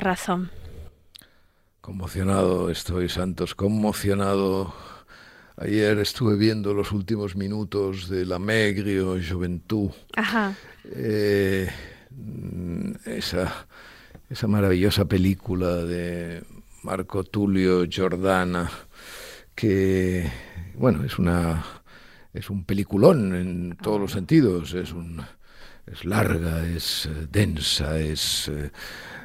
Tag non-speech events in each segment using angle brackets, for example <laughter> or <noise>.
Razón. Conmocionado estoy, Santos, conmocionado. Ayer estuve viendo los últimos minutos de La Megrio Juventud. Ajá. Eh, esa, esa maravillosa película de Marco Tulio Giordana, que, bueno, es una es un peliculón en todos los sentidos, es un es larga, es eh, densa, es eh,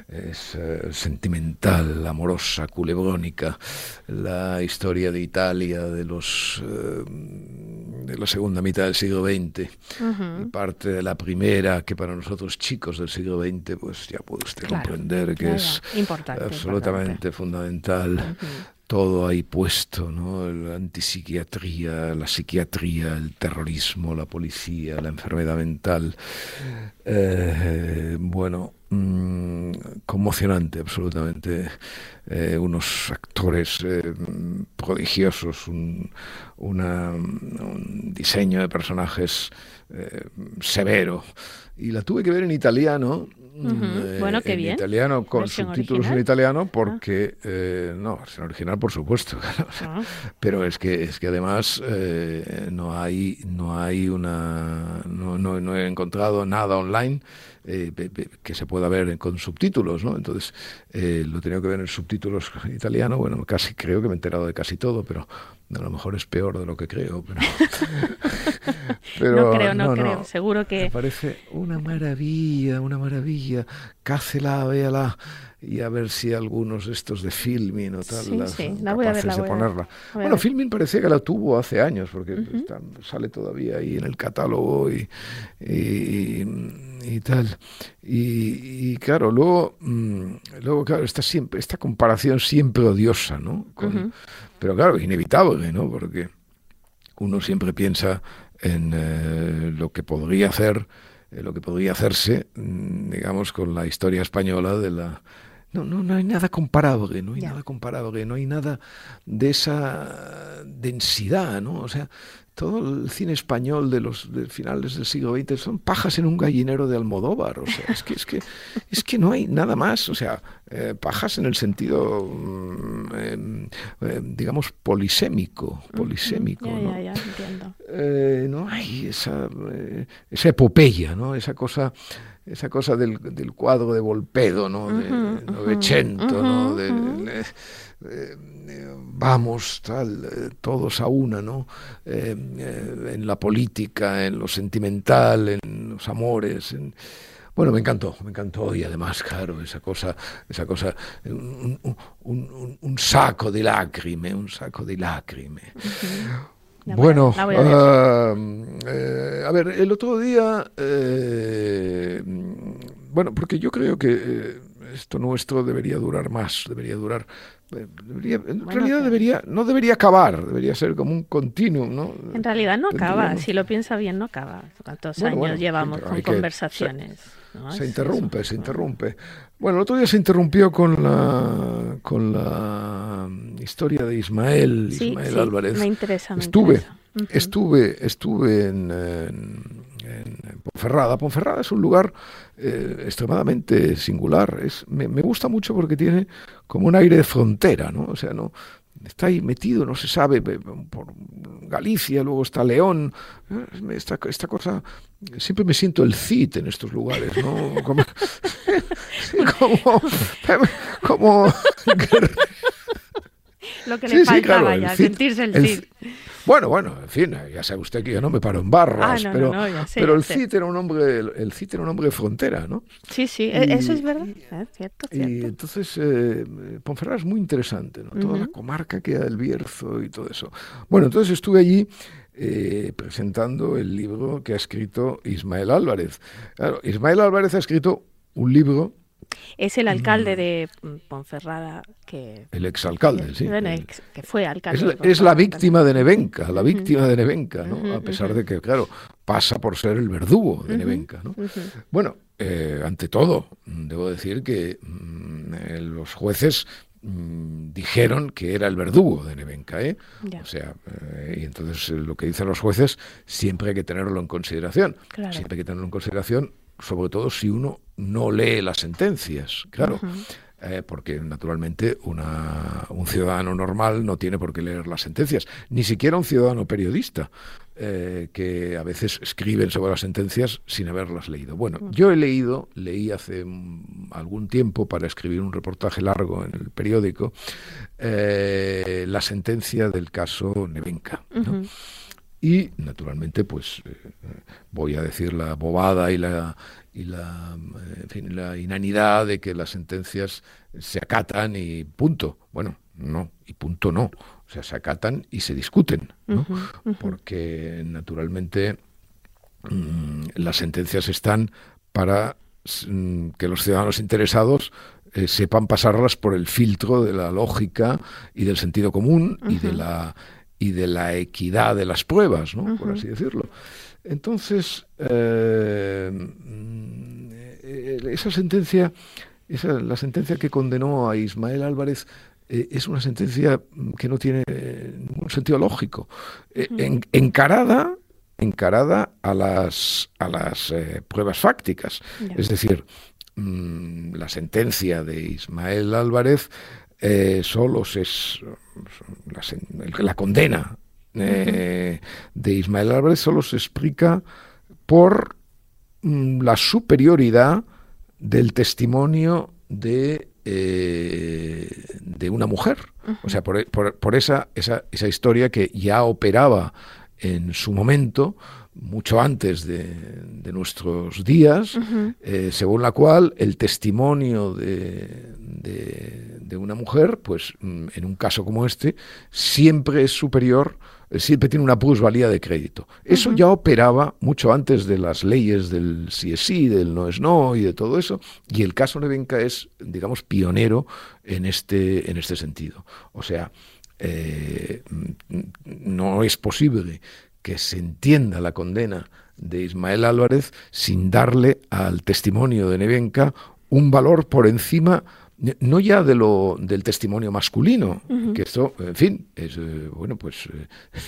es eh, sentimental, amorosa, culebrónica, la historia de Italia de los eh, de la segunda mitad del siglo XX y parte de la primera que para nosotros chicos del siglo XX pues ya puede usted comprender que es absolutamente fundamental todo ahí puesto, ¿no? La antipsiquiatría, la psiquiatría, el terrorismo, la policía, la enfermedad mental. Eh, bueno, mm, conmocionante, absolutamente. Eh, unos actores eh, prodigiosos, un, un, diseño de personajes severo. Y la tuve que ver en italiano Mm, bueno, qué en bien. italiano con subtítulos en italiano porque ah. eh, no, versión original por supuesto, <laughs> ah. pero es que es que además eh, no hay no hay una no, no, he encontrado nada online eh, que se pueda ver con subtítulos, ¿no? Entonces lo he tenido que ver en subtítulos en <laughs> italiano. Bueno, casi creo que me he enterado de casi todo, pero a lo mejor es peor de lo que creo. Pero, <laughs> no creo, no, creo. Seguro que. Me parece una maravilla, una maravilla. Cácela, véala y a ver si algunos estos de filming o tal sí, sí. La voy a ver, la de ponerla. bueno, filming parece que la tuvo hace años porque sale todavía ahí en el catálogo y, y, tal. Y, claro, luego, mm, luego claro, está siempre, esta comparación siempre odiosa, ¿no? Pero claro, inevitable, ¿no? Porque uno siempre piensa en eh, lo que podría hacer, eh, lo que podría hacerse, mm, digamos, con la historia española de la no, no, no hay nada comparable, no hay nada comparable, no hay nada de esa densidad, ¿no? O sea, todo el cine español de los finales del siglo XX son pajas en un gallinero de Almodóvar. O sea, es que, es que, es que no hay nada más. O sea, eh, pajas en el sentido, mm, em, em, digamos, polisémico. polisémico ¿no? Eh, no hay esa, eh, esa epopeya, ¿no? esa cosa esa cosa del, del, cuadro de Volpedo, ¿no? de Novecento, ¿no? De, eh, vamos, tal, eh, todos a una, ¿no? Eh, en la política, en lo sentimental, en los amores. Bueno, me encantó, me encantó y además, claro, esa cosa, esa cosa, un, un, saco de lágrime, un saco de lágrime. Bueno, a, ver, el otro día, bueno, porque yo creo que esto nuestro debería durar más, debería durar en realidad debería, no debería acabar, debería ser como un continuum, ¿no? En realidad no acaba, si lo piensa bien no acaba. ¿Cuántos años llevamos con conversaciones? Se, interrumpe, se interrumpe. Bueno, el otro día se interrumpió con la con la historia de Ismael, Ismael Álvarez. Me interesa, estuve, estuve, estuve en en Ponferrada. Ponferrada es un lugar eh, extremadamente singular. Es, me, gusta mucho porque tiene como un aire de frontera, ¿no? O sea, no está ahí metido, no se sabe, por Galicia, luego está León. Eh, esta, esta cosa, siempre me siento el CIT en estos lugares, ¿no? Como, <laughs> como, Lo que <laughs> le faltaba ya, sentirse el CIT. Bueno, bueno, en fin, ya sabe usted que yo no me paro en barras, ah, pero, pero el Cid era un hombre, el Cid era un hombre de frontera, ¿no? Sí, sí, e-, eso es verdad, es cierto, cierto. Y entonces eh, Ponferrada es muy interesante, ¿no? Toda la comarca que del Bierzo y todo eso. Bueno, entonces estuve allí eh, presentando el libro que ha escrito Ismael Álvarez. Claro, Ismael Álvarez ha escrito un libro es el alcalde mm. de Ponferrada que... El exalcalde, sí. que fue alcalde. Es, la víctima de Nevenca, la víctima de Nevenca, ¿no? A pesar de que, claro, pasa por ser el verdugo de Nevenca, ¿no? Bueno, eh, ante todo, debo decir que mm, eh, los jueces mm, dijeron que era el verdugo de Nevenca, ¿eh? O sea, y entonces lo que dicen los jueces siempre hay que tenerlo en consideración. Siempre hay que tenerlo en consideración sobre todo si uno no lee las sentencias, claro. Eh, porque naturalmente un ciudadano normal no tiene por qué leer las sentencias, ni siquiera un ciudadano periodista, eh, que a veces escriben sobre las sentencias sin haberlas leído. Bueno, yo he leído, leí hace algún tiempo para escribir un reportaje largo en el periódico, eh, la sentencia del caso Nevenka. Y naturalmente, pues voy a decir la bobada y la y la, la inanidad de que las sentencias se acatan y punto. Bueno, no, y punto no. O sea, se acatan y se discuten, ¿no? Porque naturalmente mm, las sentencias están para mm, que los ciudadanos interesados eh, sepan pasarlas por el filtro de la lógica y del sentido común y de la y de la equidad de las pruebas, ¿no? Por así decirlo. Entonces, eh, esa sentencia, esa, la sentencia que condenó a Ismael Álvarez eh, es una sentencia que no tiene ningún sentido lógico. Eh, encarada, encarada a las, a las pruebas fácticas. Es decir, mm, la sentencia de Ismael Álvarez solo se la, la condena eh, de Ismael Álvarez solo se explica por mm, la superioridad del testimonio de, eh, de una mujer. O sea, por, por, esa, esa, esa, historia que ya operaba en su momento, mucho antes de, de nuestros días, eh, según la cual el testimonio de, de, de, una mujer, pues mm, en un caso como este, siempre es superior siempre tiene una plusvalía de crédito. Eso ya operaba mucho antes de las leyes del sí es sí, del no es no y de todo eso, y el caso Nevenka es, digamos, pionero en este, en este sentido. O sea, eh, no es posible que se entienda la condena de Ismael Álvarez sin darle al testimonio de Nevenka un valor por encima no ya de lo del testimonio masculino, que esto, en fin, es eh, bueno, pues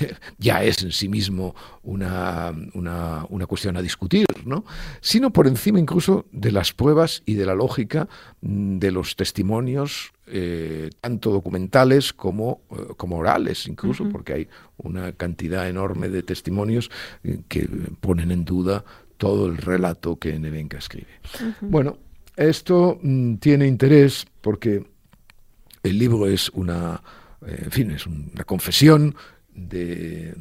eh, <laughs> ya es en sí mismo una, una, una, cuestión a discutir, ¿no? Sino por encima incluso de las pruebas y de la lógica mm, de los testimonios, eh, tanto documentales como, como orales, incluso, porque hay una cantidad enorme de testimonios que ponen en duda todo el relato que Nevenka escribe. Bueno, esto mm, tiene interés porque el libro es una, eh, en fin, es una confesión de,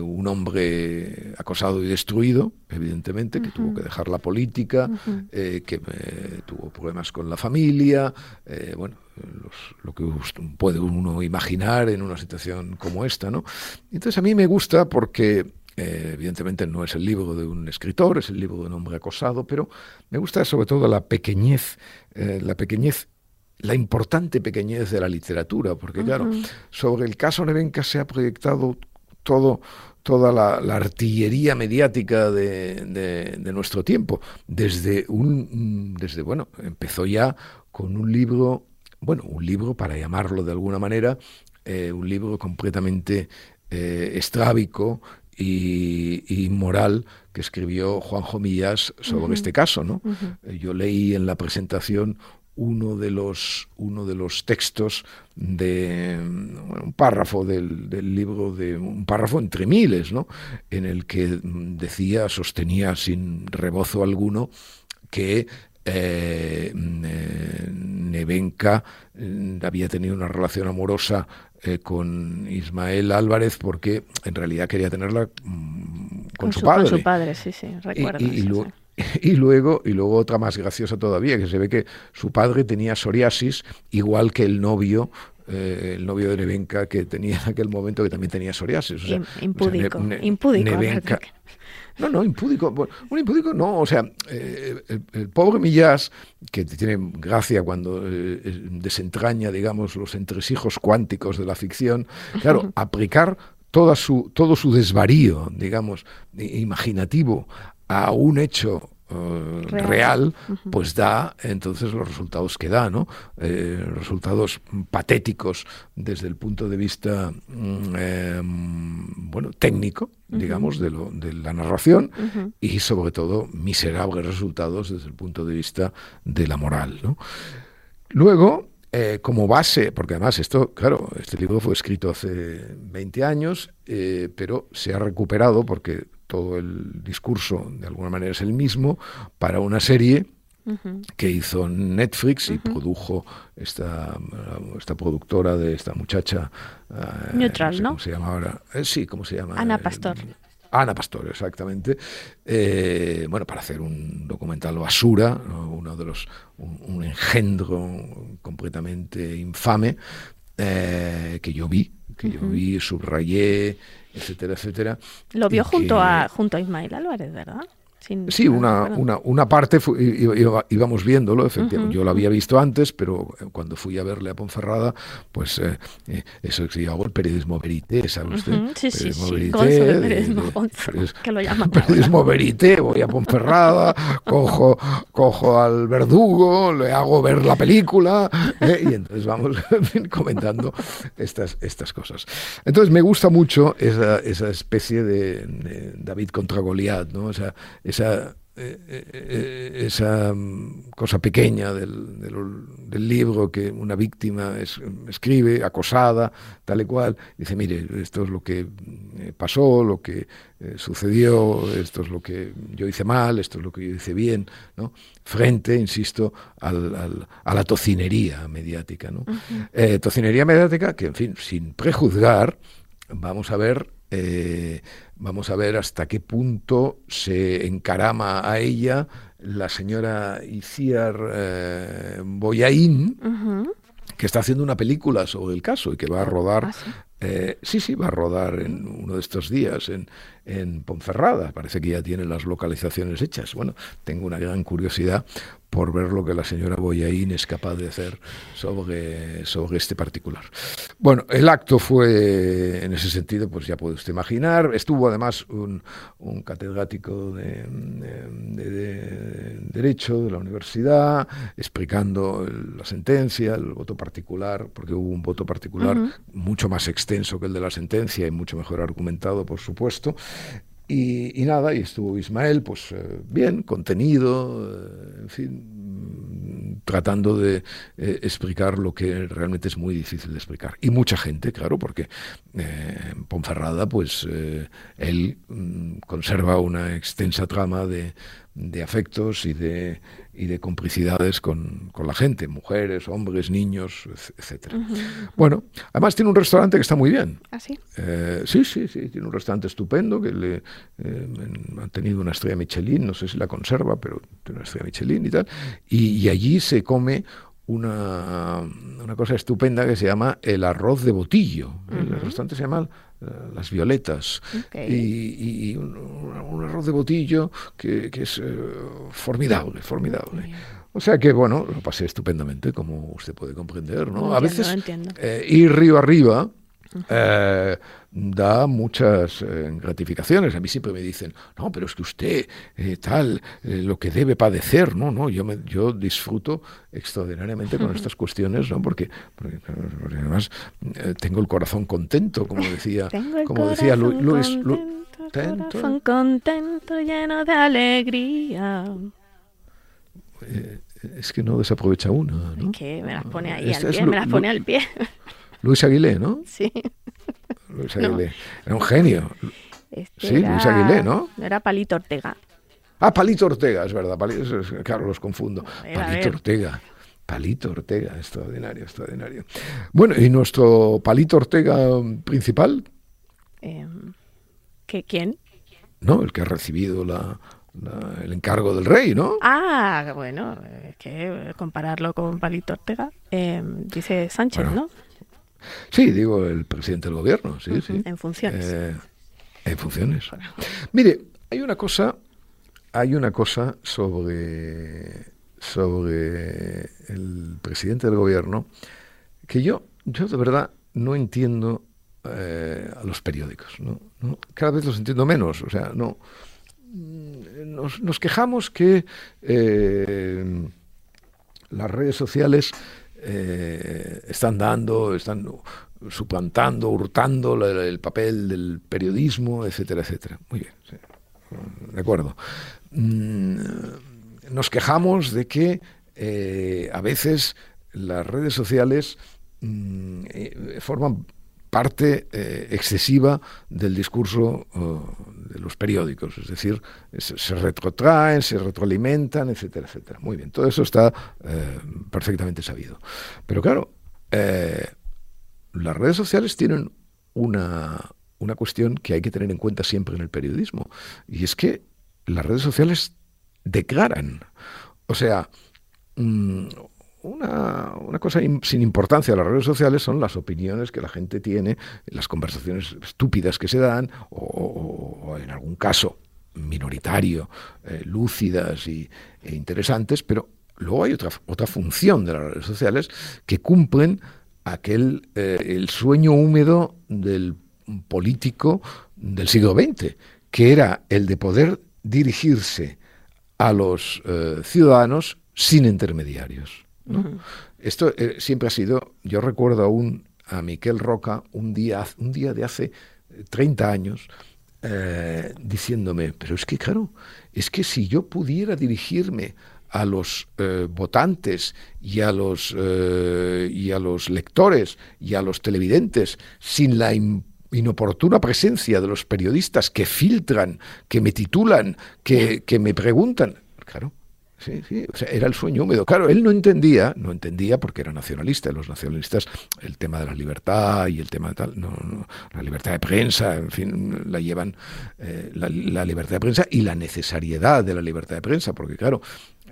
un hombre acosado y destruido, evidentemente, que tuvo que dejar la política, eh, que eh, tuvo problemas con la familia, bueno, lo que puede uno imaginar en una situación como esta, ¿no? Entonces a mí me gusta porque eh, evidentemente no es el libro de un escritor, es el libro de un hombre acosado, pero me gusta sobre todo la pequeñez, eh, la pequeñez, la importante pequeñez de la literatura, porque claro, sobre el caso Nevenka se ha proyectado todo, toda la, artillería mediática de, nuestro tiempo, desde un, desde bueno, empezó ya con un libro, bueno, un libro para llamarlo de alguna manera, eh, un libro completamente estrábico y, moral que escribió Juanjo Millás sobre este caso. ¿no? Eh, yo leí en la presentación uno de los, uno de los textos de un párrafo del, libro, de un párrafo entre miles, ¿no? en el que decía, sostenía sin rebozo alguno, que eh, eh Nevenka eh, había tenido una relación amorosa eh, con Ismael Álvarez porque en realidad quería tenerla mm, con, su, padre. Con su padre, sí, sí, recuerdo. Y, <laughs> luego, y luego otra más graciosa todavía, que se ve que su padre tenía psoriasis, igual que el novio eh, el novio de Nevenka que tenía en aquel momento que también tenía psoriasis. O sea, impúdico, impúdico. Nevenka, <laughs> no, no, impúdico. un impúdico no. O sea, eh, el, pobre Millás, que tiene gracia cuando eh, desentraña, digamos, los entresijos cuánticos de la ficción, claro, <laughs> aplicar toda su, todo su desvarío, digamos, imaginativo a un hecho eh, real, pues da entonces los resultados que da, ¿no? Eh, resultados patéticos desde el punto de vista, mm, em, bueno, técnico, digamos, de, lo, de la narración y sobre todo miserables resultados desde el punto de vista de la moral, ¿no? Luego, eh, como base, porque además esto, claro, este libro fue escrito hace 20 años, eh, pero se ha recuperado porque todo el discurso de alguna manera es el mismo para una serie que hizo Netflix y produjo esta, esta productora de esta muchacha. Uh, Neutral, ¿no? ¿Cómo se llama ahora? sí, ¿cómo se llama? Ana Pastor. Ana Pastor, exactamente. Eh, bueno, para hacer un documental basura, uno de los un, engendro completamente infame eh, que yo vi, que yo vi, subrayé, etcétera, etcétera. Lo vio junto a junto a Ismael Álvarez, ¿verdad? Sí, una, una, una, parte íbamos viéndolo, efectivamente. Yo lo había visto antes, pero eh, cuando fui a verle a Ponferrada, pues eh, eh, eso que el periodismo verité, ¿sabe usted? Sí, periodismo sí, verité, periodismo, que lo llaman. Periodismo verité, voy a Ponferrada, cojo, cojo al verdugo, le hago ver la película y entonces vamos <laughs> comentando estas, estas cosas. Entonces me gusta mucho esa, esa especie de, David contra Goliat, ¿no? O sea, esa, eh, eh, eh, esa mm, cosa pequeña del, del, libro que una víctima escribe, acosada, tal y cual, dice, mire, esto es lo que pasó, lo que sucedió, esto es lo que yo hice mal, esto es lo que yo hice bien, ¿no? frente, insisto, al, a la tocinería mediática. ¿no? tocinería mediática que, en fin, sin prejuzgar, vamos a ver eh, vamos a ver hasta qué punto se encarama a ella la señora Iciar eh, Boyaín, que está haciendo una película sobre el caso y que va a rodar. ¿Ah, eh, sí? sí, va a rodar en uno de estos días en, en Ponferrada. Parece que ya tiene las localizaciones hechas. Bueno, tengo una gran curiosidad por ver lo que la señora Boyaín es capaz de hacer sobre, sobre este particular. Bueno, el acto fue, en ese sentido, pues ya puede usted imaginar, estuvo además un, un catedrático de, Derecho de la universidad explicando la sentencia, el voto particular, porque hubo un voto particular mucho más extenso que el de la sentencia y mucho mejor argumentado, por supuesto. Y, nada, y estuvo Ismael, pues eh, bien, contenido, eh, en fin, tratando de eh, explicar lo que realmente es muy difícil de explicar. Y mucha gente, claro, porque en Ponferrada, pues él mm, conserva una extensa trama de, de afectos y de, y de complicidades con, con, la gente, mujeres, hombres, niños, etcétera. Bueno, además tiene un restaurante que está muy bien. ¿Ah, sí? Eh, sí, sí, sí, tiene un restaurante estupendo que le eh, ha tenido una estrella Michelin, no sé si la conserva, pero tiene una estrella Michelin y tal. Y, allí se come una, una, cosa estupenda que se llama el arroz de botillo. El restaurante se llama las violetas. Y, un, arroz de botillo que, es eh, formidable, formidable. O sea que, bueno, lo pasé estupendamente, como usted puede comprender, ¿no? a veces eh, ir río arriba eh, da muchas eh, gratificaciones. A mí siempre me dicen, no, pero es que usted eh, tal, lo que debe padecer, no, no, yo, me, yo disfruto extraordinariamente con estas cuestiones, ¿no? Porque, además tengo el corazón contento, como decía, <laughs> como decía Luis. Contento, contento, lleno de alegría. es que no desaprovecha una, ¿no? Que me las pone ahí al pie, me las pone al pie. Luis Aguilé, ¿no? Sí. Luis <laughs> Aguilé. Era un genio. Este sí, Luis Aguilé, ¿no? Era Palito Ortega. Ah, Palito Ortega, es verdad. Palito, claro, los confundo. Palito Ortega. Palito Ortega, extraordinario, extraordinario. Bueno, ¿y nuestro Palito Ortega principal? Eh, ¿Quién? No, el que ha recibido la, el encargo del rey, ¿no? Ah, bueno, es que compararlo con Palito Ortega, eh, dice Sánchez, ¿no? Sí, digo el presidente del gobierno, sí, sí. En funciones. Eh, en funciones. Mire, hay una cosa, hay una cosa sobre, sobre el presidente del gobierno que yo, yo de verdad no entiendo eh, a los periódicos, ¿no? Cada vez los entiendo menos, o sea, no mm, nos, quejamos que eh, las redes sociales eh, están dando, están suplantando, hurtando el, papel del periodismo, etcétera, etcétera. Muy bien, de acuerdo. Mm, nos quejamos de que eh, a veces las redes sociales mm, eh, forman parte eh, excesiva del discurso de los periódicos, es decir, se, retrotraen, se retroalimentan, etcétera, etcétera. Muy bien, todo eso está perfectamente sabido. Pero claro, las redes sociales tienen una, una cuestión que hay que tener en cuenta siempre en el periodismo, y es que las redes sociales declaran. O sea, mm, una, cosa sin importancia de las redes sociales son las opiniones que la gente tiene, las conversaciones estúpidas que se dan, o, en algún caso minoritario, eh, lúcidas y, e interesantes, pero luego hay otra, otra función de las redes sociales que cumplen aquel eh, el sueño húmedo del político del siglo XX, que era el de poder dirigirse a los eh, ciudadanos sin intermediarios. Esto eh, siempre ha sido, yo recuerdo aún a Miquel Roca un día, un día de hace 30 años, eh, diciéndome, pero es que claro, es que si yo pudiera dirigirme a los votantes y a los, y a los lectores y a los televidentes sin la inoportuna presencia de los periodistas que filtran, que me titulan, que, que me preguntan. Claro, Sí, sí, o sea, era el sueño húmedo. Claro, él no entendía, no entendía porque era nacionalista, los nacionalistas, el tema de la libertad y el tema de tal, no, la libertad de prensa, en fin, la llevan eh, la, libertad de prensa y la necesariedad de la libertad de prensa, porque claro,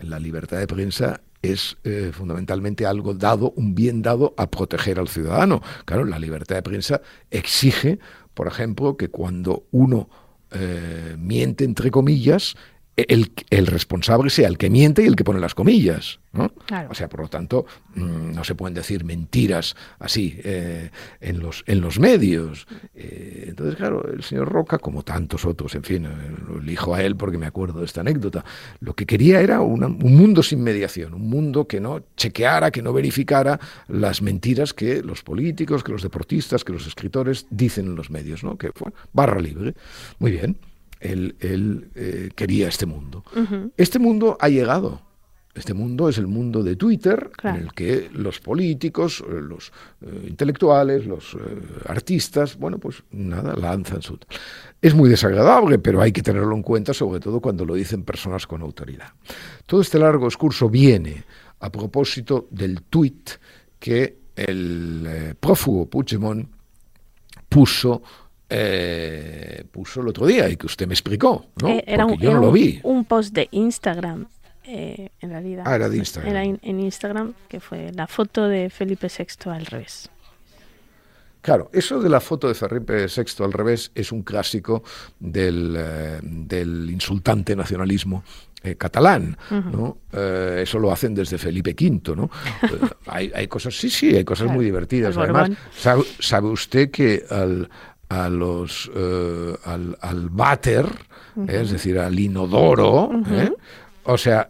la libertad de prensa es eh, fundamentalmente algo dado, un bien dado a proteger al ciudadano. Claro, la libertad de prensa exige, por ejemplo, que cuando uno eh, miente entre comillas, el, el, responsable sea el que miente y el que pone las comillas. ¿no? O sea, por lo tanto, mm, no se pueden decir mentiras así eh, en, los, en los medios. Eh, entonces, claro, el señor Roca, como tantos otros, en fin, eh, lo elijo a él porque me acuerdo de esta anécdota, lo que quería era un mundo sin mediación, un mundo que no chequeara, que no verificara las mentiras que los políticos, que los deportistas, que los escritores dicen en los medios, ¿no? que fue barra libre. Muy bien él, eh, quería este mundo. Este mundo ha llegado. Este mundo es el mundo de Twitter, en el que los políticos, eh, los eh, intelectuales, los artistas, bueno, pues nada, lanzan su... Es muy desagradable, pero hay que tenerlo en cuenta, sobre todo cuando lo dicen personas con autoridad. Todo este largo discurso viene a propósito del tuit que el prófugo Puigdemont puso eh, puso el otro día y que usted me explicó, ¿no? Eh, era un, yo no lo vi. Un post de Instagram, eh, en realidad. Ah, era de Instagram. Era en Instagram, que fue la foto de Felipe VI al revés. Claro, eso de la foto de Felipe VI al revés es un clásico del, del insultante nacionalismo catalán, ¿no? eso lo hacen desde Felipe V, ¿no? <laughs> hay, hay, cosas, sí, sí, hay cosas muy divertidas. Además, sabe, usted que al, a los, eh, al, al váter, eh, es decir, al inodoro, eh, o sea,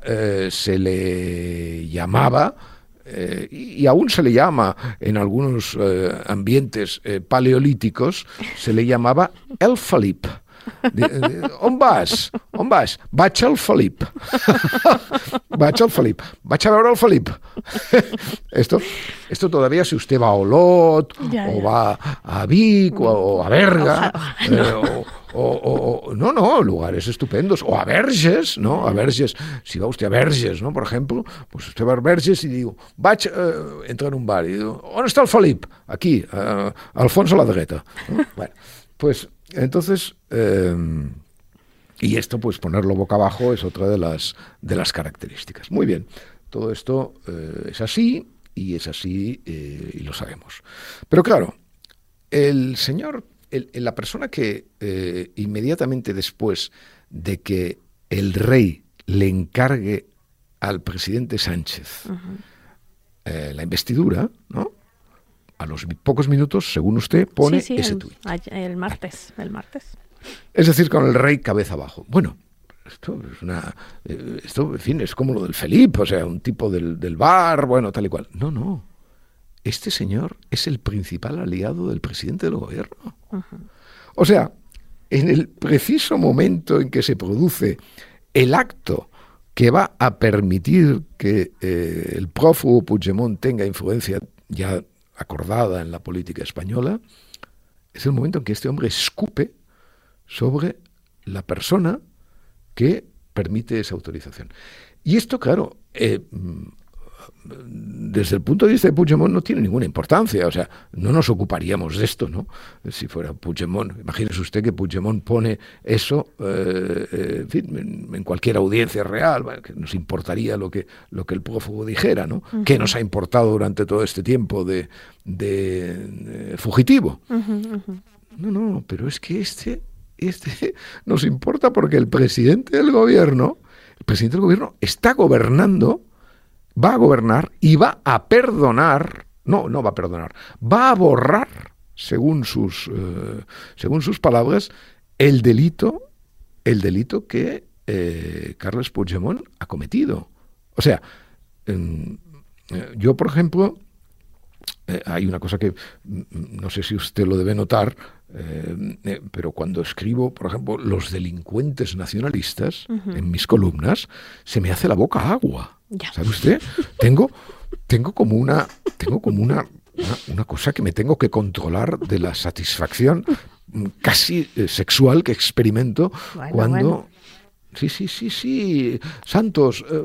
se le llamaba y, aún se le llama en algunos ambientes paleolíticos, se le llamaba el Felip. On vas? On vas? Vaig al Felip. <laughs> Vaig al Felip. Vaig a veure el Felip. <laughs> esto, esto todavía si usted va a Olot, o va a Vic, o, a Berga, eh, o, no, no, lugares estupendos, o a Verges, ¿no? A Verges, si va usted a Verges, ¿no? Por ejemplo, pues usted va a Verges y digo, vaig, eh, entra en un bar y digo, ¿dónde está el Felip? Aquí, eh, Alfonso la ¿no? Bueno, pues entonces, em, y esto, pues ponerlo boca abajo es otra de las, de las características. Muy bien, todo esto eh, es así y es así eh, y lo sabemos. Pero claro, el señor, la persona que eh, inmediatamente después de que el rey le encargue al presidente Sánchez la investidura, ¿no? A los pocos minutos, según usted, pone ese tuit. El martes, el martes. Es decir, con el rey cabeza abajo. Bueno, esto es una, eh, esto, en fin, es como lo del Felipe, o sea, un tipo del, del bar, bueno, tal y cual. No, no. Este señor es el principal aliado del presidente del gobierno. O sea, en el preciso momento en que se produce el acto que va a permitir que eh, el prófugo Puigdemont tenga influencia ya acordada en la política española, es el momento en que este hombre escupe sobre la persona que permite esa autorización. Y esto, claro, eh, desde el punto de vista de Puigdemont no tiene ninguna importancia, o sea, no nos ocuparíamos de esto, ¿no? Si fuera Puigdemont, imagínese usted que Puigdemont pone eso eh, eh, en, cualquier audiencia real, que nos importaría lo que, lo que el prófugo dijera, ¿no? ¿Qué nos ha importado durante todo este tiempo de, de, fugitivo? No, no, pero es que este, este nos importa porque el presidente del gobierno, el presidente del gobierno está gobernando va a gobernar y va a perdonar, no, no va a perdonar, va a borrar, según sus, eh, según sus palabras, el delito, el delito que eh, Carles Puigdemont ha cometido. O sea, eh, yo, por ejemplo, hay una cosa que mm, no sé si usted lo debe notar, pero cuando escribo, por ejemplo, los delincuentes nacionalistas en mis columnas, se me hace la boca agua. ¿Sabe usted? Tengo, tengo como una, tengo como una, una, cosa que me tengo que controlar de la satisfacción casi eh, sexual que experimento cuando Sí, sí, sí, sí. Santos, eh,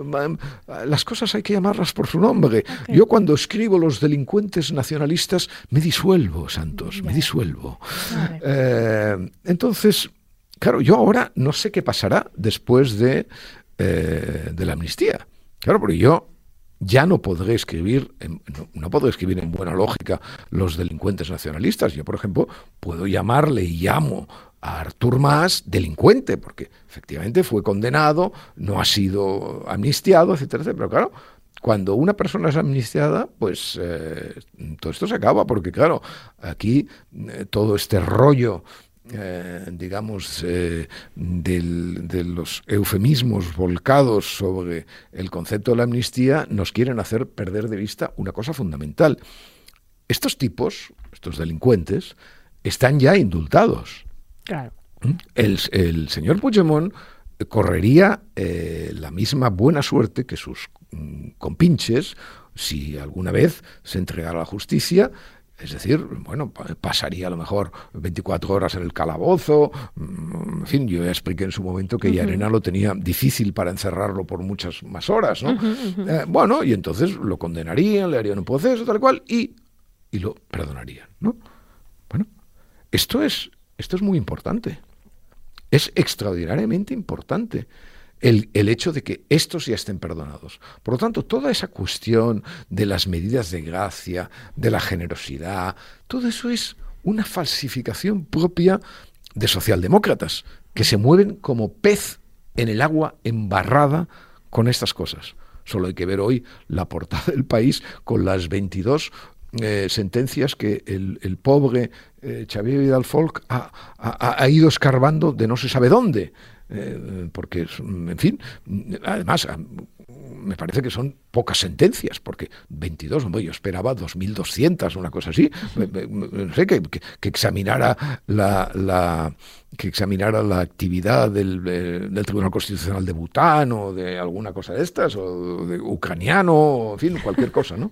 las cosas hay que llamarlas por su nombre. Yo cuando escribo los delincuentes nacionalistas me disuelvo, Santos, me disuelvo. Eh, entonces, claro, yo ahora no sé qué pasará después de, de la amnistía. Claro, porque yo ya no podré escribir, no, podré escribir en buena lógica los delincuentes nacionalistas. Yo, por ejemplo, puedo llamarle y llamo a Artur Mas delincuente, porque efectivamente fue condenado, no ha sido amnistiado, etcétera. Pero claro, cuando una persona es amnistiada, pues eh, todo esto se acaba, porque claro, aquí eh, todo este rollo eh, digamos, eh, de los eufemismos volcados sobre el concepto de la amnistía, nos quieren hacer perder de vista una cosa fundamental. Estos tipos, estos delincuentes, están ya indultados. ¿Mm? El, señor Puigdemont correría eh, la misma buena suerte que sus mm, compinches si alguna vez se entregara a la justicia es decir, bueno, pasaría a lo mejor 24 horas en el calabozo. Mm, en fin, yo ya expliqué en su momento que Yarena lo tenía difícil para encerrarlo por muchas más horas, ¿no? Eh, bueno, y entonces lo condenarían, le harían un proceso, tal cual, y, y lo perdonarían, ¿no? Bueno, esto es, esto es muy importante. Es extraordinariamente importante el, hecho de que estos ya estén perdonados. Por lo tanto, toda esa cuestión de las medidas de gracia, de la generosidad, todo eso es una falsificación propia de socialdemócratas, que se mueven como pez en el agua embarrada con estas cosas. Solo hay que ver hoy la portada del país con las 22 eh, sentencias que el, pobre eh, Xavier Vidal Folk ha, ido escarbando de no se sabe dónde. Eh, porque, en fin, además, me parece que son pocas sentencias, porque 22, yo esperaba 2.200, una cosa así, no sé, que, que, examinara la, la, que examinara la actividad del, del, Tribunal Constitucional de Bután o de alguna cosa de estas, o de ucraniano, en fin, cualquier cosa, ¿no?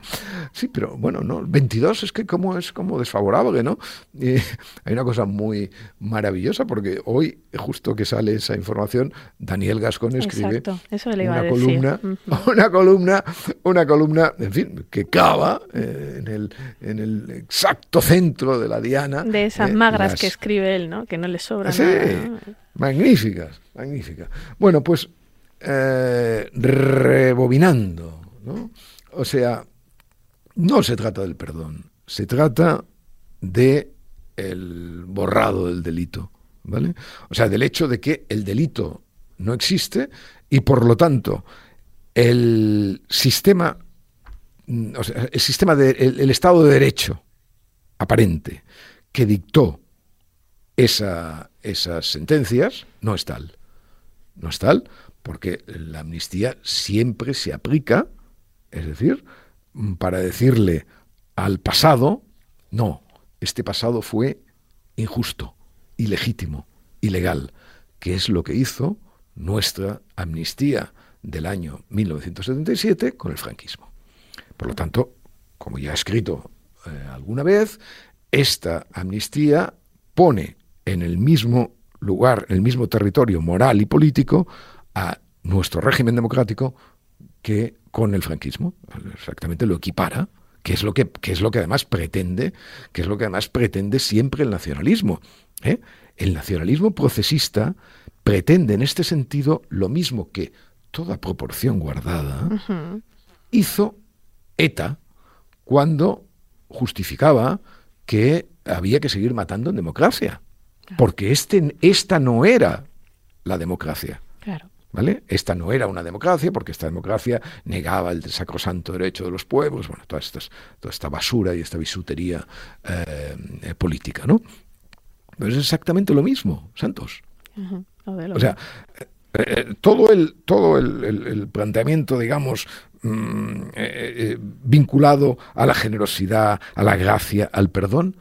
Sí, pero bueno, no, 22 es que como es como desfavorable, ¿no? hay una cosa muy maravillosa, porque hoy, justo que sale esa información, Daniel Gascón escribe una columna, una columna, una columna, en fin, que cava eh, en, el, en el exacto centro de la diana. De esas eh, magras que escribe él, ¿no? Que no le sobra sí, magníficas, magníficas. Bueno, pues eh, rebobinando, ¿no? O sea, no se trata del perdón, se trata de el borrado del delito, ¿vale? O sea, del hecho de que el delito no existe y por lo tanto el sistema, o sea, el sistema de, el, Estado de Derecho aparente que dictó esa, esas sentencias no es tal. no es tal, porque la amnistía siempre se aplica, es decir, para decirle al pasado, no, este pasado fue injusto, ilegítimo, ilegal, que es lo que hizo nuestra amnistía del año 1977 con el franquismo. Por lo tanto, como ya he escrito eh, alguna vez, esta amnistía pone en el mismo lugar, en el mismo territorio moral y político a nuestro régimen democrático que con el franquismo. Exactamente lo equipara, que es lo que, es lo que además pretende, que es lo que además pretende siempre el nacionalismo. ¿eh? El nacionalismo procesista pretende en este sentido lo mismo que toda proporción guardada hizo ETA cuando justificaba que había que seguir matando en democracia, porque este, esta no era la democracia. ¿Vale? Esta no era una democracia, porque esta democracia negaba el sacrosanto derecho de los pueblos, bueno, toda esta basura y esta bisutería eh, política, ¿no? Pero es exactamente lo mismo, Santos. O sea, eh, eh, todo el, todo el, planteamiento, digamos, mm, eh, vinculado a la generosidad, a la gracia, al perdón,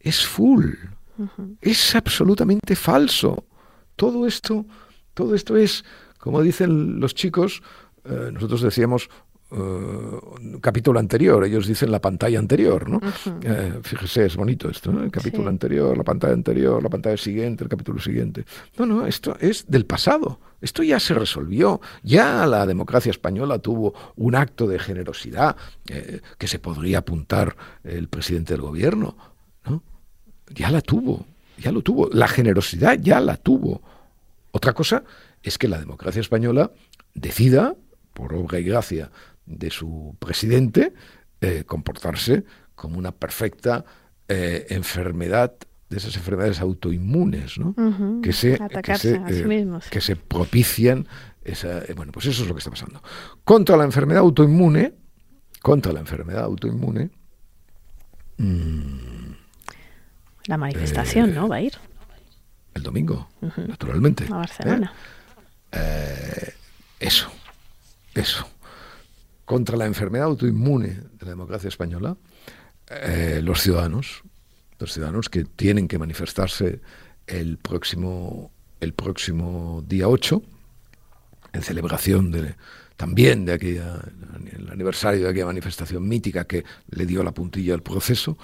es full. Es absolutamente falso. Todo esto, todo esto es, como dicen los chicos, nosotros decíamos uh, capítulo anterior, ellos dicen la pantalla anterior, ¿no? Eh, fíjese, es bonito esto, ¿no? El capítulo anterior, la pantalla anterior, la pantalla siguiente, el capítulo siguiente. No, no, esto es del pasado. Esto ya se resolvió. Ya la democracia española tuvo un acto de generosidad eh, que se podría apuntar el presidente del gobierno, ¿no? Ya la tuvo, ya lo tuvo. La generosidad ya la tuvo. Otra cosa es que la democracia española decida, por obra y gracia de su presidente eh, comportarse como una perfecta eh, enfermedad de esas enfermedades autoinmunes, ¿no? que, se, que, se, propician. Esa, eh, bueno, pues eso es lo que está pasando. Contra la enfermedad autoinmune, contra la enfermedad autoinmune. Mm, la manifestación, ¿no? Va a ir. El domingo, naturalmente. A Barcelona. eso, eso contra la enfermedad autoinmune de la democracia española, eh, los ciudadanos, los ciudadanos que tienen que manifestarse el próximo, el próximo día 8, en celebración de, también de aquella, el aniversario de aquella manifestación mítica que le dio la puntilla al proceso,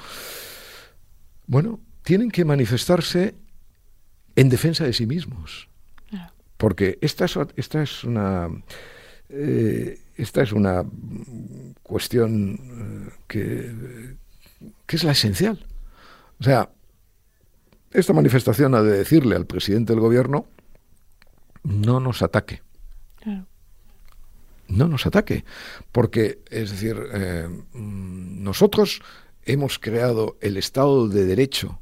bueno, tienen que manifestarse en defensa de sí mismos. Porque esta es, esta es una... Eh, esta es una cuestión eh, que, que, es la esencial. O sea, esta manifestación ha de decirle al presidente del gobierno, no nos ataque. No nos ataque. Porque, es decir, eh, nosotros hemos creado el Estado de Derecho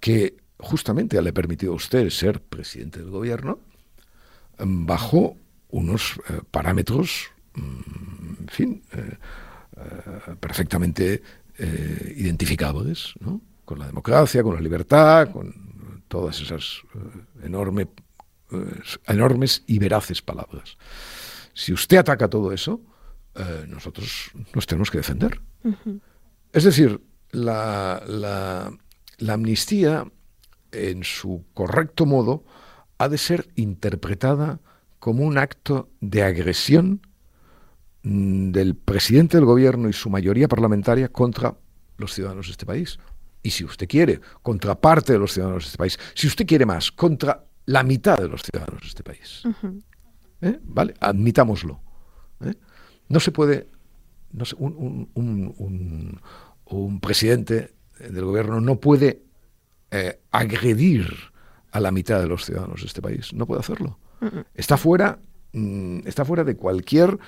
que justamente le ha permitido a usted ser presidente del gobierno bajo unos eh, parámetros en fin, eh, eh, perfectamente eh, identificables, ¿no? con la democracia, con la libertad, con todas esas enorme, enormes y veraces palabras. Si usted ataca todo eso, nosotros nos tenemos que defender. Es decir, la, la, la amnistía, en su correcto modo, ha de ser interpretada como un acto de agresión del presidente del gobierno y su mayoría parlamentaria contra los ciudadanos de este país. Y si usted quiere, contra parte de los ciudadanos de este país. Si usted quiere más, contra la mitad de los ciudadanos de este país. ¿Eh? ¿Vale? Admitámoslo. ¿eh? No se puede. No un, un, presidente del gobierno no puede eh, agredir a la mitad de los ciudadanos de este país. No puede hacerlo. Está fuera, mm, está fuera de cualquier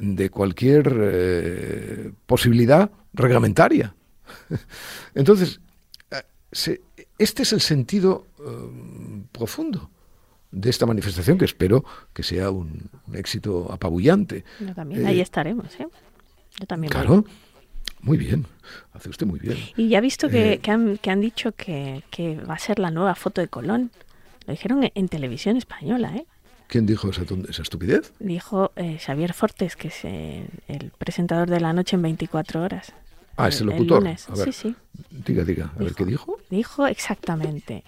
de cualquier eh, posibilidad reglamentaria. <laughs> Entonces, eh, este es el sentido eh, profundo de esta manifestación que espero que sea un, éxito apabullante. Yo también, ahí estaremos, ¿eh? Yo también. Claro. Muy bien, hace usted muy bien. Y ya ha visto que, han, que han dicho que, que, va a ser la nueva foto de Colón. Lo dijeron en, en televisión española, ¿eh? ¿Quién dijo esa, esa estupidez? Dijo eh, Xavier Fortes, que es el presentador de la noche en 24 horas. Ah, es el locutor. sí, sí. Diga, diga, a ver qué dijo. Dijo exactamente.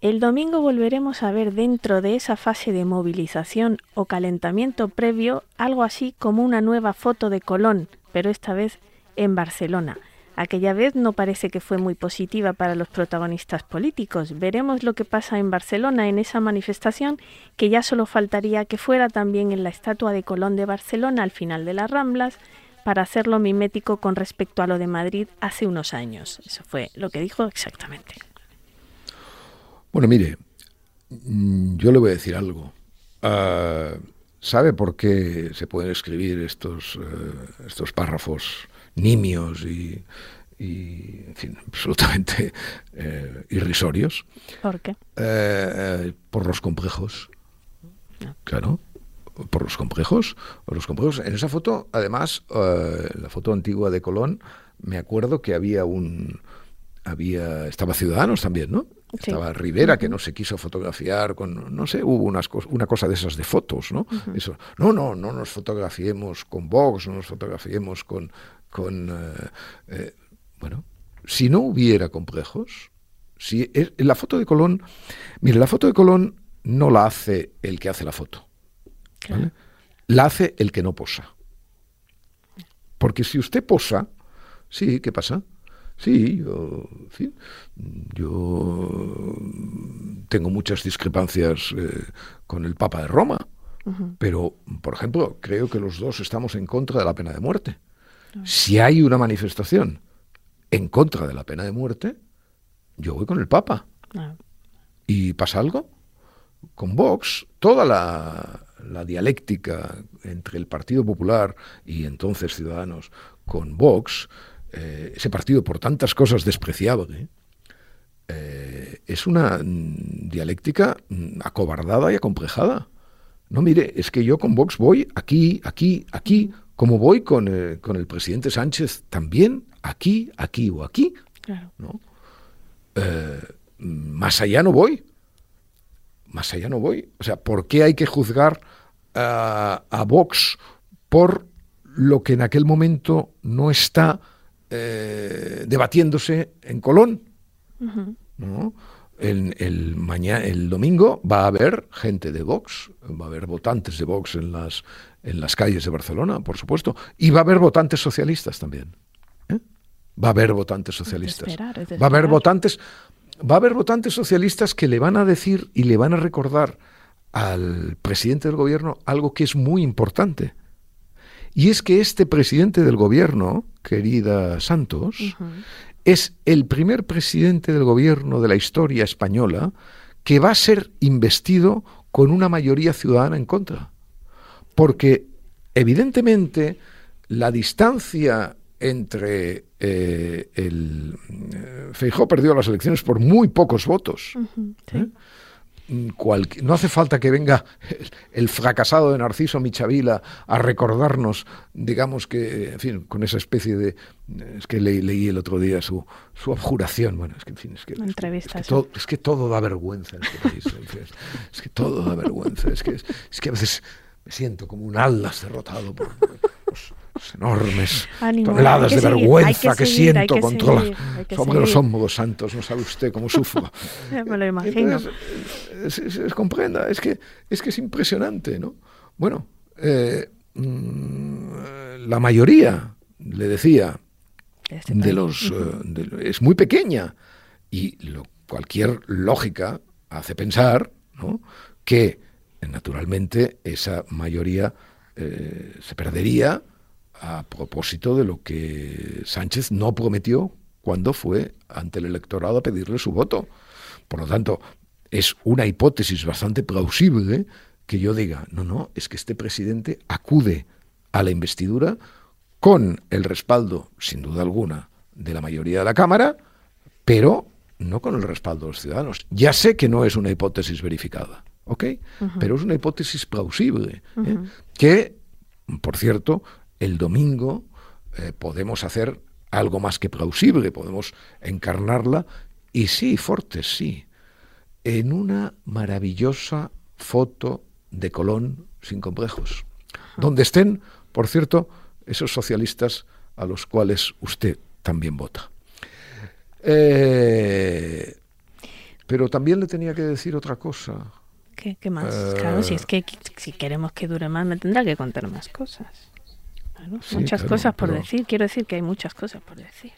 El domingo volveremos a ver dentro de esa fase de movilización o calentamiento previo algo así como una nueva foto de Colón, pero esta vez en Barcelona. Aquella vez no parece que fue muy positiva para los protagonistas políticos. Veremos lo que pasa en Barcelona en esa manifestación, que ya solo faltaría que fuera también en la estatua de Colón de Barcelona al final de las Ramblas, para hacerlo mimético con respecto a lo de Madrid hace unos años. Eso fue lo que dijo exactamente. Bueno, mire, mm, yo le voy a decir algo. Ah, ¿Sabe por qué se pueden escribir estos, eh, estos párrafos nimios y, en fin, <laughs> absolutamente eh, irrisorios? ¿Por qué? Eh, por los complejos. Claro, por los complejos. los complejos. En esa foto, además, la foto antigua de Colón, me acuerdo que había un, había estaba Ciudadanos también, ¿no? Estaba Rivera, que no se quiso fotografiar con, no sé, hubo unas una cosa de esas de fotos, ¿no? Eso, no, no, no nos fotografiemos con Vox, no nos fotografiemos con, con eh, eh, bueno, si no hubiera complejos, si es, la foto de Colón, mire, la foto de Colón no la hace el que hace la foto, la hace el que no posa. Porque si usted posa, sí, ¿qué pasa? Sí, yo, yo tengo muchas discrepancias eh, con el Papa de Roma, pero, por ejemplo, creo que los dos estamos en contra de la pena de muerte. Si hay una manifestación en contra de la pena de muerte, yo voy con el Papa. ¿Y pasa algo? Con Vox, toda la, la dialéctica entre el Partido Popular y entonces Ciudadanos con Vox, eh, ese partido por tantas cosas despreciable, eh, es una mm, dialéctica mm, acobardada y acomplejada. No, mire, es que yo con Vox voy aquí, aquí, aquí, como voy con, eh, con el presidente Sánchez también, aquí, aquí o aquí. ¿no? más allá no voy. Más allá no voy. O sea, ¿por qué hay que juzgar a, a Vox por lo que en aquel momento no está eh, debatiéndose en Colón. El, el, mañana, el domingo va a haber gente de Vox, va a haber votantes de Vox en las, en las calles de Barcelona, por supuesto, y va a haber votantes socialistas también. ¿eh? Va a haber votantes socialistas. va a haber votantes, va a haber votantes socialistas que le van a decir y le van a recordar al presidente del gobierno algo que es muy importante. Y es que este presidente del gobierno, querida Santos, es el primer presidente del gobierno de la historia española que va a ser investido con una mayoría ciudadana en contra. Porque evidentemente la distancia entre eh, el eh, Feijó perdió las elecciones por muy pocos votos. ¿eh? No hace falta que venga el fracasado de Narciso Michavila a recordarnos, digamos que, en fin, con esa especie de... Es que leí el otro día su, su abjuración. Bueno, es que, en fin, es que, es, que, todo, da vergüenza en este país. es, que todo da vergüenza. Es que, es, que a veces me siento como un alas derrotado por enormes toneladas de vergüenza que, siento contra sobre los hombros santos. No sabe usted cómo sufro. <laughs> Me lo imagino. es, comprenda, es que, es que es impresionante, ¿no? Bueno, eh, mm, la mayoría, le decía, este de los eh, es muy pequeña y lo, cualquier lógica hace pensar ¿no? que naturalmente esa mayoría eh, se perdería a propósito de lo que Sánchez no prometió cuando fue ante el electorado a pedirle su voto. Por lo tanto, es una hipótesis bastante plausible que yo diga, no, no, es que este presidente acude a la investidura con el respaldo, sin duda alguna, de la mayoría de la Cámara, pero no con el respaldo de los ciudadanos. Ya sé que no es una hipótesis verificada, ¿ok? Pero es una hipótesis plausible, ¿eh? que, por cierto, el domingo eh, podemos hacer algo más que plausible, podemos encarnarla, y sí, Fortes, sí, en una maravillosa foto de Colón sin complejos. Donde estén, por cierto, esos socialistas a los cuales usted también vota. Eh, pero también le tenía que decir otra cosa. ¿Qué, más? claro, si es que si queremos que dure más, me tendrá que contar más cosas. muchas cosas por decir. Quiero decir que hay muchas cosas por decir.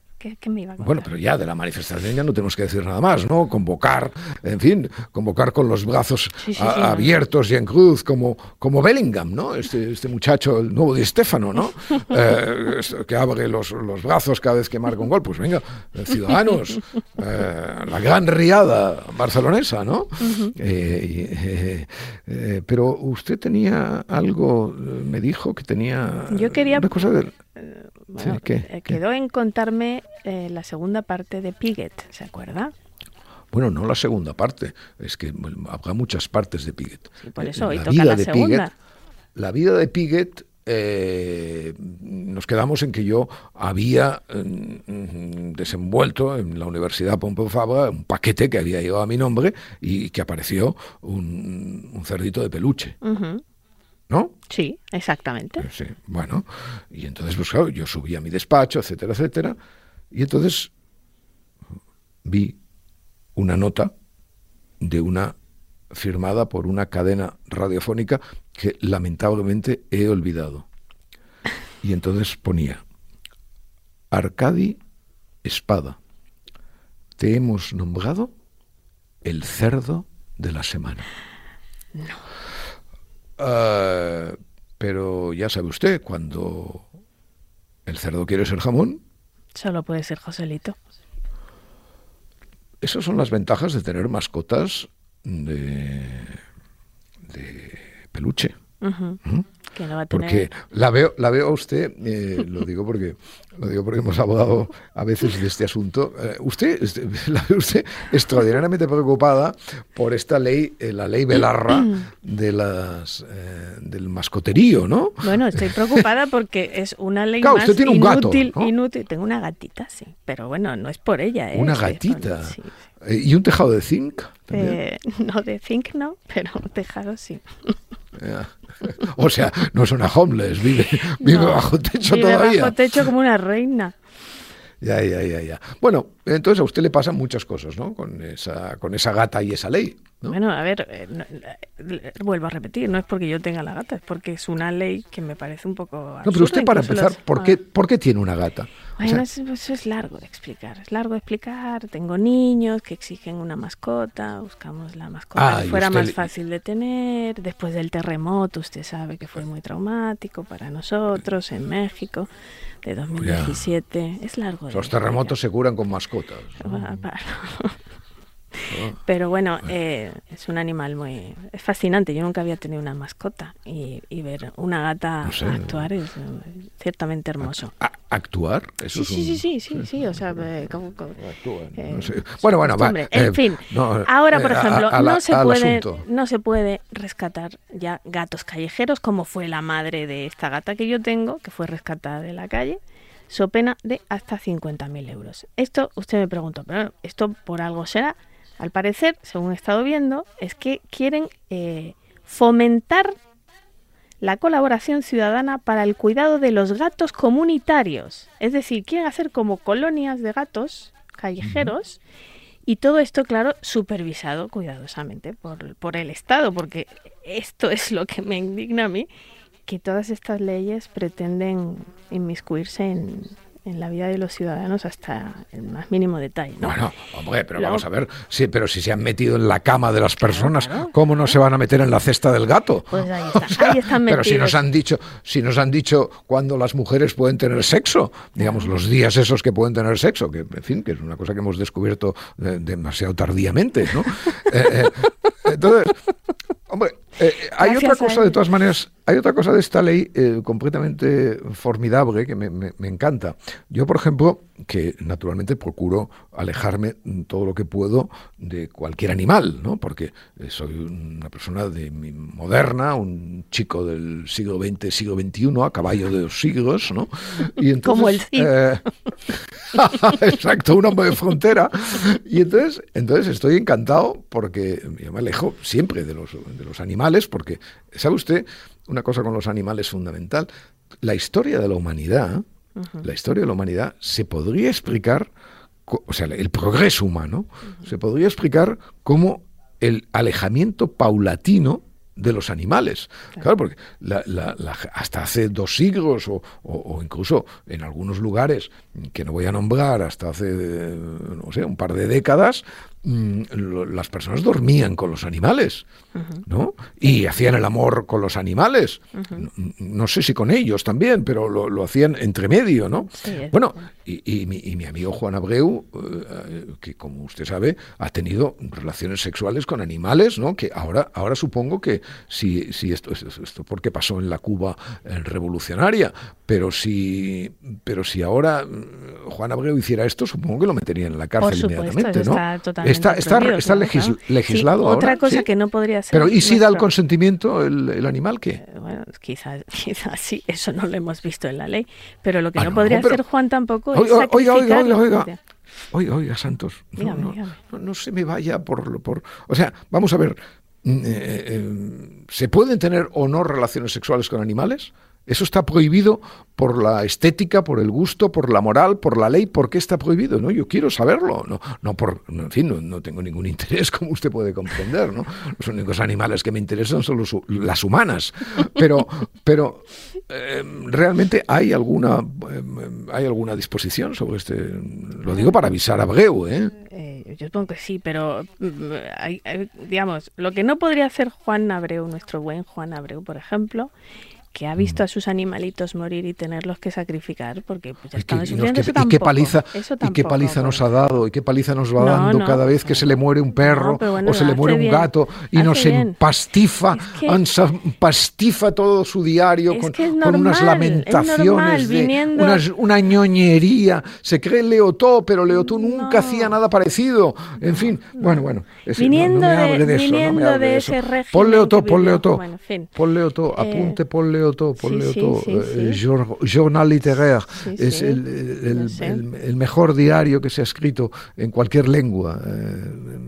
Bueno, pero ya de la manifestación ya no tenemos que decir nada más, ¿no? Convocar, en fin, convocar con los brazos abiertos y en cruz, como, como Bellingham, ¿no? Este, este muchacho, el nuevo de Estefano, ¿no? <laughs> Eh, que abre los, los, brazos cada vez que marca un gol. Pues venga, ciudadanos, <laughs> eh, la gran riada barcelonesa, ¿no? Eh, pero usted tenía algo, me dijo que tenía... Yo quería... Una cosa de, eh, quedó en contarme eh, la segunda parte de Piget, ¿se acuerda? Bueno, no la segunda parte, es que habrá muchas partes de Piget. por eso hoy la toca la segunda. la vida de Piget eh, nos quedamos en que yo había mm, desenvuelto en la Universidad Pompeu Fabra un paquete que había llegado a mi nombre y que apareció un, cerdito de peluche. ¿No? Sí, exactamente. Sí, bueno, y entonces, pues claro, yo subí a mi despacho, etcétera, etcétera, y entonces vi una nota de una firmada por una cadena radiofónica que lamentablemente he olvidado. Y entonces ponía, Arcadi Espada, te hemos nombrado el cerdo de la semana. No. Ah, pero ya sabe usted, cuando el cerdo quiere ser jamón... Solo puede ser Joselito. Esas son las ventajas de tener mascotas de, de peluche. Porque la veo, la veo a usted, eh, lo digo porque lo digo porque hemos hablado a veces de este asunto. Eh, usted <laughs> la ve usted extraordinariamente preocupada por esta ley, eh, la ley Belarra de las del mascoterío, ¿no? Bueno, estoy preocupada porque es una ley más usted tiene un inútil, gato, inútil. Tengo una gatita, sí, pero bueno, no es por ella. Una gatita. ¿Y un tejado de zinc? <laughs> no, de zinc no, pero un tejado sí. <laughs> O sea, no es una homeless, vive, <laughs> vive bajo techo vive todavía. bajo techo como una reina. Ya, ya, ya, ya. Bueno, entonces a usted le pasan muchas cosas, ¿no? Con esa, con esa gata y esa ley. Bueno, a ver, eh, eh, vuelvo a repetir, no es porque yo tenga la gata, es porque es una ley que me parece un poco... no, pero usted para empezar, ¿por, qué, ¿por qué tiene una gata? Bueno, eso, es largo de explicar, es largo de explicar. Tengo niños que exigen una mascota, buscamos la mascota que fuera más fácil de tener. Después del terremoto, usted sabe que fue muy traumático para nosotros en México de 2017. Es largo. Los terremotos se curan con mascotas. Pero bueno, eh, es un animal muy... Es fascinante. Yo nunca había tenido una mascota y, ver una gata actuar es eh, ciertamente hermoso. ¿Actuar? Eso sí, sí, sí, sí, sí, o sea... Eh, bueno, bueno, va. En fin, ahora, por ejemplo, no, se puede, no se puede rescatar ya gatos callejeros como fue la madre de esta gata que yo tengo, que fue rescatada de la calle so pena de hasta 50.000 euros. Esto, usted me preguntó, pero esto por algo será. Al parecer, según he estado viendo, es que quieren eh, fomentar la colaboración ciudadana para el cuidado de los gatos comunitarios. Es decir, quieren hacer como colonias de gatos callejeros y todo esto, claro, supervisado cuidadosamente por, por el Estado, porque esto es lo que me indigna a mí, que todas estas leyes pretenden inmiscuirse en, en la vida de los ciudadanos hasta el más mínimo detalle. ¿no? Bueno, hombre, pero vamos a ver, sí, pero si se han metido en la cama de las personas, ¿cómo no se van a meter en la cesta del gato? Pues ahí, está, ahí están metidos. <laughs> Pero si nos han dicho, si nos han dicho cuándo las mujeres pueden tener sexo, digamos los días esos que pueden tener sexo, que en fin, que es una cosa que hemos descubierto demasiado tardíamente, ¿no? <laughs> Eh, eh, entonces, hombre, eh, hay otra cosa de todas maneras, hay otra cosa de esta ley eh, completamente formidable que me, me, encanta. Yo, por ejemplo, que naturalmente procuro alejarme todo lo que puedo de cualquier animal, ¿no? Porque eh, soy una persona de moderna, un chico del siglo XX, siglo XXI, a caballo de los siglos, ¿no? Y <laughs> entonces, Como el eh, <laughs> Exacto, un hombre de frontera. Y entonces, entonces estoy encantado porque yo me alejo siempre de los, de los animales, porque, ¿sabe usted? Una cosa con los animales fundamental. La historia de la humanidad, la historia de la humanidad se podría explicar, o sea, el progreso humano, se podría explicar como el alejamiento paulatino de los animales. Claro, porque hasta hace dos siglos o, incluso en algunos lugares que no voy a nombrar, hasta hace, no sé, un par de décadas, las personas dormían con los animales, ¿no? Y hacían el amor con los animales. no, sé si con ellos también, pero lo, hacían entre medio, ¿no? bueno, y, mi, amigo Juan Abreu, eh, que como usted sabe, ha tenido relaciones sexuales con animales, ¿no? Que ahora, ahora supongo que si, si esto, esto, porque pasó en la Cuba eh, revolucionaria, pero si, pero si ahora mm, Juan Abreu hiciera esto, supongo que lo meterían en la cárcel inmediatamente, ¿no? Está, está, está legislado Otra cosa que no podría ser. Pero ¿y si da el consentimiento el, animal qué? Eh, bueno, quizás <laughs> quizá sí, eso no lo hemos visto en la ley. Pero lo que ah, no, podría hacer Juan tampoco es oiga, oiga, oiga, oiga. Oiga, oiga, Santos, no, no, se me vaya por, por... O sea, vamos a ver, mm, eh, eh, ¿se pueden tener o no relaciones sexuales con animales? Eso está prohibido por la estética, por el gusto, por la moral, por la ley. ¿Por qué está prohibido? No, yo quiero saberlo. No, no por, en fin, no, tengo ningún <laughs> interés, como usted puede comprender. ¿no? Los únicos animales que me interesan son las humanas. Pero, pero eh, realmente hay alguna, eh, hay alguna disposición sobre este. Lo digo para avisar a Breu, ¿eh? ¿eh? yo supongo que sí, pero mm, digamos, lo que no podría hacer Juan Abreu, nuestro buen Juan Abreu, por ejemplo, que ha visto a sus animalitos morir y tenerlos que sacrificar porque pues, ya están sufriendo. Y, qué paliza, y qué paliza nos ha dado y qué paliza nos va dando cada vez que se le muere un perro o se le muere un gato y nos empastifa, pastifa todo su diario con, unas lamentaciones, de, una ñoñería. Se cree Leotó, pero Leotó nunca hacía nada parecido. En fin, bueno, bueno. viniendo de, de, ese régimen. Pon Leotó, pon Leotó. Pon Leotó, eh, apunte, pon Leotó, Paul eh, Journal Littéraire, es el, mejor diario que se ha escrito en cualquier lengua. Eh,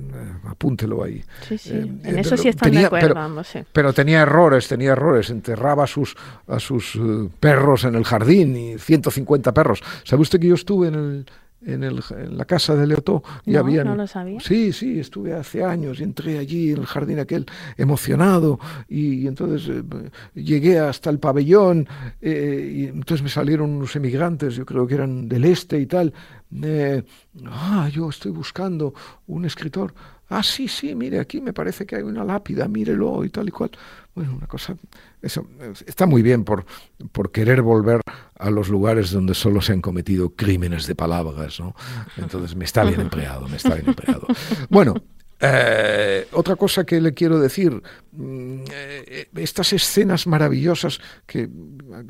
apúntelo ahí. en eso sí están de acuerdo, pero, pero, tenía errores, tenía errores. Enterraba a sus, a sus perros en el jardín y 150 perros. ¿Sabe usted que yo estuve en el en, la casa de Leotó y no, habían... no lo sabía. Sí, sí, estuve hace años y entré allí en el jardín aquel emocionado y, entonces eh, llegué hasta el pabellón eh, y entonces me salieron unos emigrantes, yo creo que eran del este y tal. ah, yo estoy buscando un escritor. Ah, sí, sí, mire, aquí me parece que hay una lápida, mírelo y tal y cual. Bueno, una cosa, eso está muy bien por, por querer volver a los lugares donde solo se han cometido crímenes de palabras, ¿no? Entonces me está bien empleado, me está bien empleado. Bueno, eh, otra cosa que le quiero decir, mm, eh, estas escenas maravillosas que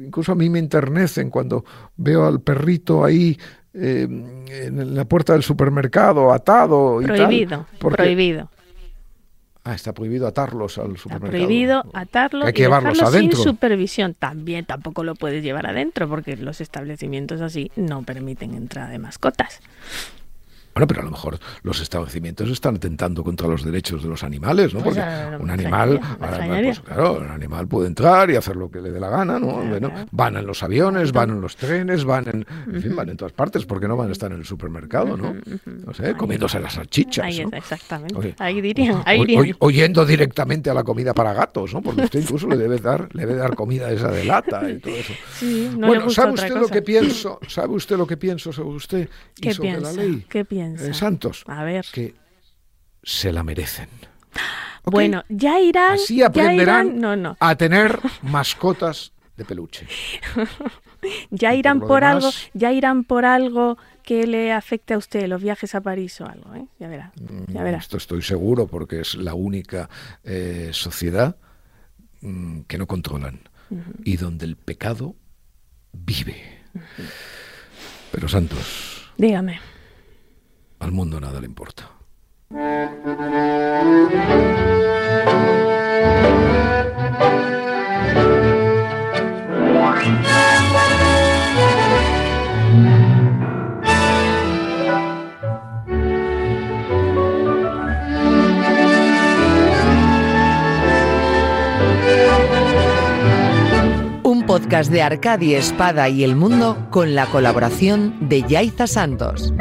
incluso a mí me enternecen cuando veo al perrito ahí eh, en la puerta del supermercado atado. Prohibido, y tal, prohibido. Ah, está prohibido atarlos al supermercado. Está prohibido atarlos Hay que y llevarlos adentro. sin supervisión. También tampoco lo puedes llevar adentro porque los establecimientos así no permiten entrada de mascotas. Bueno, pero a lo mejor los establecimientos están atentando contra los derechos de los animales, ¿no? Pues Porque un animal, pues, claro, un animal puede entrar y hacer lo que le dé la gana, ¿no? Van en los aviones, van en los trenes, van en, en fin, van en todas partes, porque no van a estar en el supermercado, ¿no? No sé, comiéndose las salchichas. Ahí exactamente. ahí dirían, ahí dirían. oyendo directamente a la comida para gatos, ¿no? Porque usted incluso le debe dar, le debe dar comida esa de lata y todo eso. bueno, ¿sabe usted lo que pienso? ¿Sabe usted lo que pienso sobre usted y ¿Qué sobre piensa? la ley? ¿Qué piensa? Eh, santos. A ver. Que se la merecen. <gasps> Bueno, ya irán. Así aprenderán a tener mascotas de peluche. <laughs> ya irán por, algo, ya irán por algo que le afecte a usted, los viajes a París o algo, ¿eh? Ya verá. Ya verá. Esto estoy seguro porque es la única eh, sociedad mm, que no controlan y donde el pecado vive. Pero Santos. Dígame. Al mundo nada le importa. Un podcast de Arcadia Espada y El Mundo con la colaboración de Yaiza Santos.